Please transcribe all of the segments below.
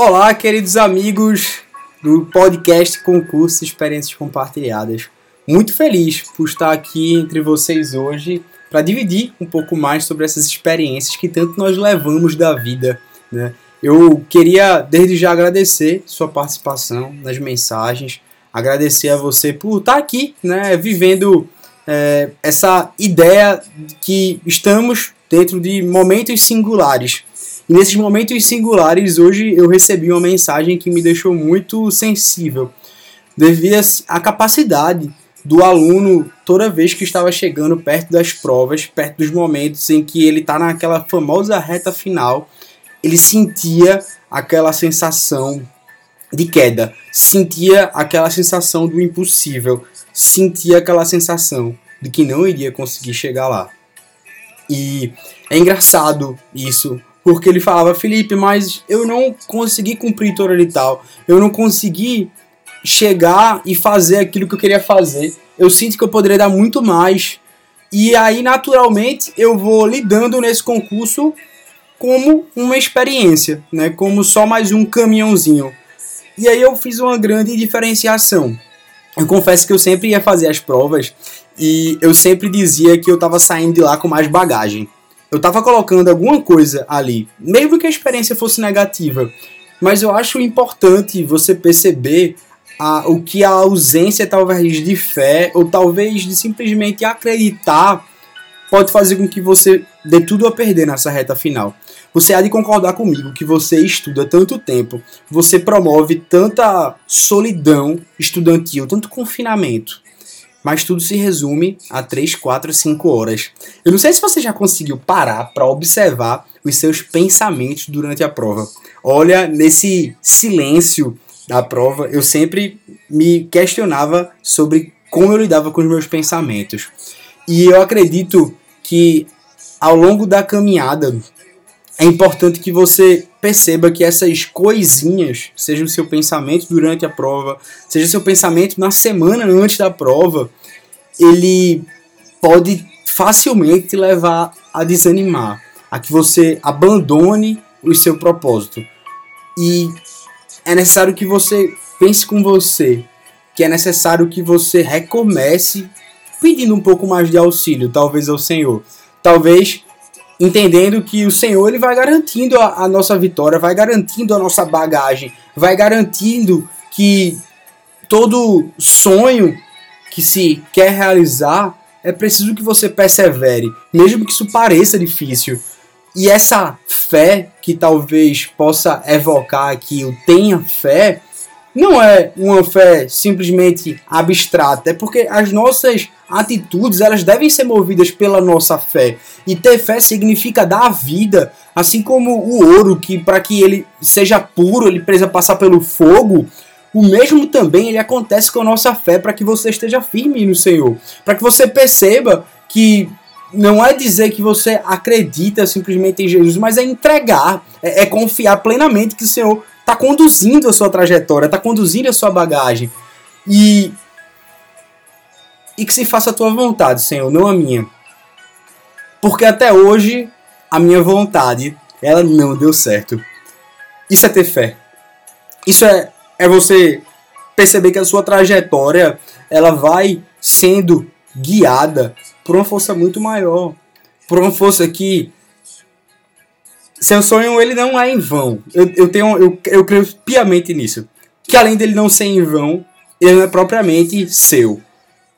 Olá, queridos amigos do podcast Concurso Experiências Compartilhadas. Muito feliz por estar aqui entre vocês hoje para dividir um pouco mais sobre essas experiências que tanto nós levamos da vida. Né? Eu queria desde já agradecer sua participação nas mensagens, agradecer a você por estar aqui, né, vivendo é, essa ideia que estamos dentro de momentos singulares. E nesses momentos singulares, hoje eu recebi uma mensagem que me deixou muito sensível, devido à capacidade do aluno toda vez que estava chegando perto das provas, perto dos momentos em que ele está naquela famosa reta final, ele sentia aquela sensação de queda, sentia aquela sensação do impossível, sentia aquela sensação de que não iria conseguir chegar lá. E é engraçado isso, porque ele falava, Felipe, mas eu não consegui cumprir todo e tal, eu não consegui chegar e fazer aquilo que eu queria fazer. Eu sinto que eu poderia dar muito mais. E aí, naturalmente, eu vou lidando nesse concurso como uma experiência, né? Como só mais um caminhãozinho. E aí eu fiz uma grande diferenciação. Eu confesso que eu sempre ia fazer as provas e eu sempre dizia que eu estava saindo de lá com mais bagagem. Eu estava colocando alguma coisa ali, mesmo que a experiência fosse negativa. Mas eu acho importante você perceber a, o que a ausência talvez de fé ou talvez de simplesmente acreditar pode fazer com que você dê tudo a perder nessa reta final. Você há de concordar comigo que você estuda tanto tempo, você promove tanta solidão estudantil, tanto confinamento, mas tudo se resume a 3, 4, 5 horas. Eu não sei se você já conseguiu parar para observar os seus pensamentos durante a prova. Olha, nesse silêncio da prova, eu sempre me questionava sobre como eu lidava com os meus pensamentos. E eu acredito que ao longo da caminhada é importante que você perceba que essas coisinhas, seja o seu pensamento durante a prova, seja o seu pensamento na semana antes da prova, ele pode facilmente te levar a desanimar, a que você abandone o seu propósito. E é necessário que você pense com você, que é necessário que você recomece pedindo um pouco mais de auxílio, talvez ao Senhor. Talvez entendendo que o Senhor ele vai garantindo a, a, nossa vitória, vai garantindo a nossa bagagem, vai garantindo que todo sonho que se quer realizar é preciso que você persevere, mesmo que isso pareça difícil. E essa fé que talvez possa evocar aqui o tenha fé, não é uma fé simplesmente abstrata, é porque as nossas atitudes elas devem ser movidas pela nossa fé. E ter fé significa dar vida, assim como o ouro que para que ele seja puro, ele precisa passar pelo fogo. O mesmo também ele acontece com a nossa fé para que você esteja firme no Senhor, para que você perceba que não é dizer que você acredita simplesmente em Jesus, mas é entregar, é, é confiar plenamente que o Senhor está conduzindo a sua trajetória, está conduzindo a sua bagagem. E, e que se faça a tua vontade, Senhor, não a minha. Porque até hoje a minha vontade, ela não deu certo. Isso é ter fé. Isso é, é você perceber que a sua trajetória ela vai sendo guiada por uma força muito maior, por uma força que seu sonho ele não é em vão. Eu, eu tenho eu, eu creio piamente nisso. Que além dele não ser em vão, ele não é propriamente seu.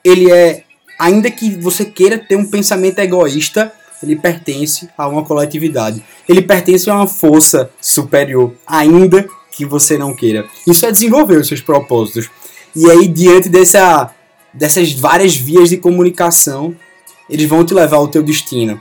Ele é ainda que você queira ter um pensamento egoísta, ele pertence a uma coletividade. Ele pertence a uma força superior, ainda que você não queira. Isso é desenvolver os seus propósitos. E aí diante dessa dessas várias vias de comunicação, eles vão te levar ao teu destino.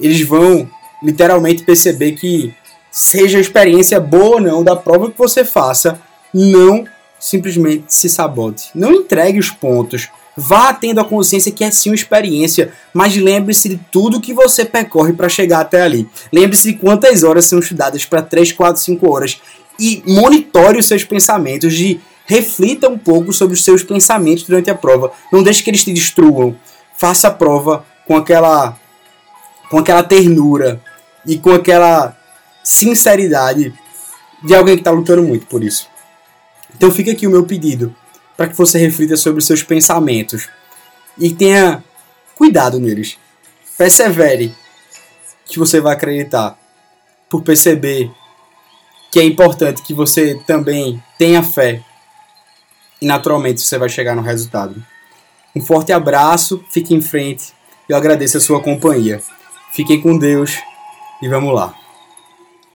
Eles vão literalmente perceber que seja a experiência boa ou não da prova que você faça, não simplesmente se sabote. Não entregue os pontos. Vá tendo a consciência que é sim uma experiência, mas lembre-se de tudo que você percorre para chegar até ali. Lembre-se de quantas horas são estudadas para 3, 4, 5 horas e monitore os seus pensamentos, de reflita um pouco sobre os seus pensamentos durante a prova. Não deixe que eles te destruam. Faça a prova com aquela com aquela ternura e com aquela sinceridade de alguém que está lutando muito por isso. Então fica aqui o meu pedido para que você reflita sobre seus pensamentos e tenha cuidado neles. Persevere que você vai acreditar por perceber que é importante que você também tenha fé e naturalmente você vai chegar no resultado. Um forte abraço, fique em frente. Eu agradeço a sua companhia. Fiquem com Deus e vamos lá.